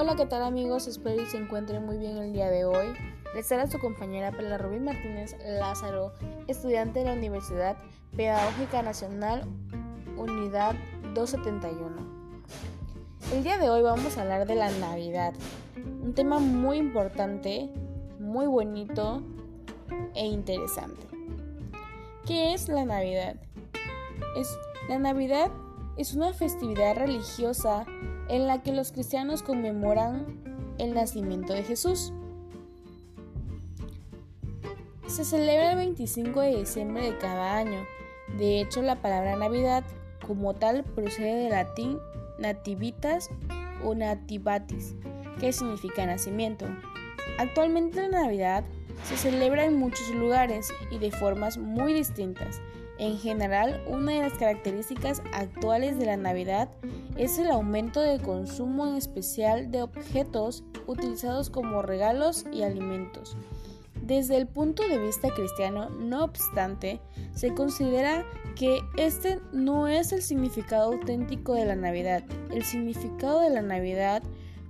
Hola, ¿qué tal amigos? Espero que se encuentren muy bien el día de hoy. Les habla su compañera Pela Rubín Martínez Lázaro, estudiante de la Universidad Pedagógica Nacional, Unidad 271. El día de hoy vamos a hablar de la Navidad, un tema muy importante, muy bonito e interesante. ¿Qué es la Navidad? Es, la Navidad es una festividad religiosa en la que los cristianos conmemoran el nacimiento de Jesús. Se celebra el 25 de diciembre de cada año. De hecho, la palabra Navidad como tal procede del latín nativitas o nativatis, que significa nacimiento. Actualmente la Navidad se celebra en muchos lugares y de formas muy distintas. En general, una de las características actuales de la Navidad es el aumento del consumo en especial de objetos utilizados como regalos y alimentos. Desde el punto de vista cristiano, no obstante, se considera que este no es el significado auténtico de la Navidad. El significado de la Navidad,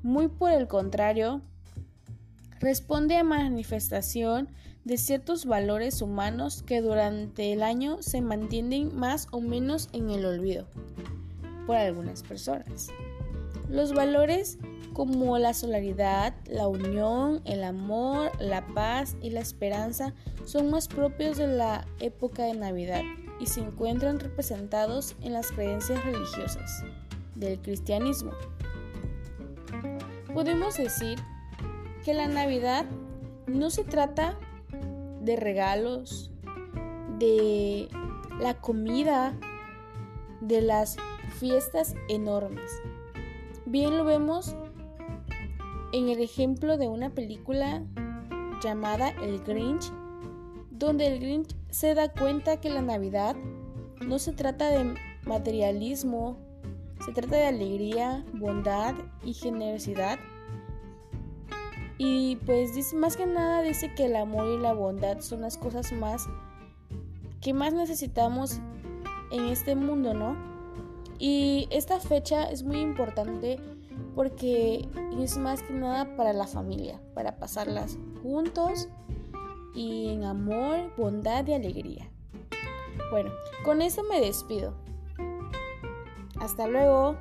muy por el contrario, responde a manifestación de ciertos valores humanos que durante el año se mantienen más o menos en el olvido por algunas personas. Los valores como la solidaridad, la unión, el amor, la paz y la esperanza son más propios de la época de Navidad y se encuentran representados en las creencias religiosas del cristianismo. Podemos decir que la Navidad no se trata de regalos, de la comida, de las fiestas enormes. Bien lo vemos en el ejemplo de una película llamada El Grinch, donde el Grinch se da cuenta que la Navidad no se trata de materialismo, se trata de alegría, bondad y generosidad y pues dice, más que nada dice que el amor y la bondad son las cosas más que más necesitamos en este mundo, ¿no? Y esta fecha es muy importante porque es más que nada para la familia, para pasarlas juntos y en amor, bondad y alegría. Bueno, con eso me despido. Hasta luego.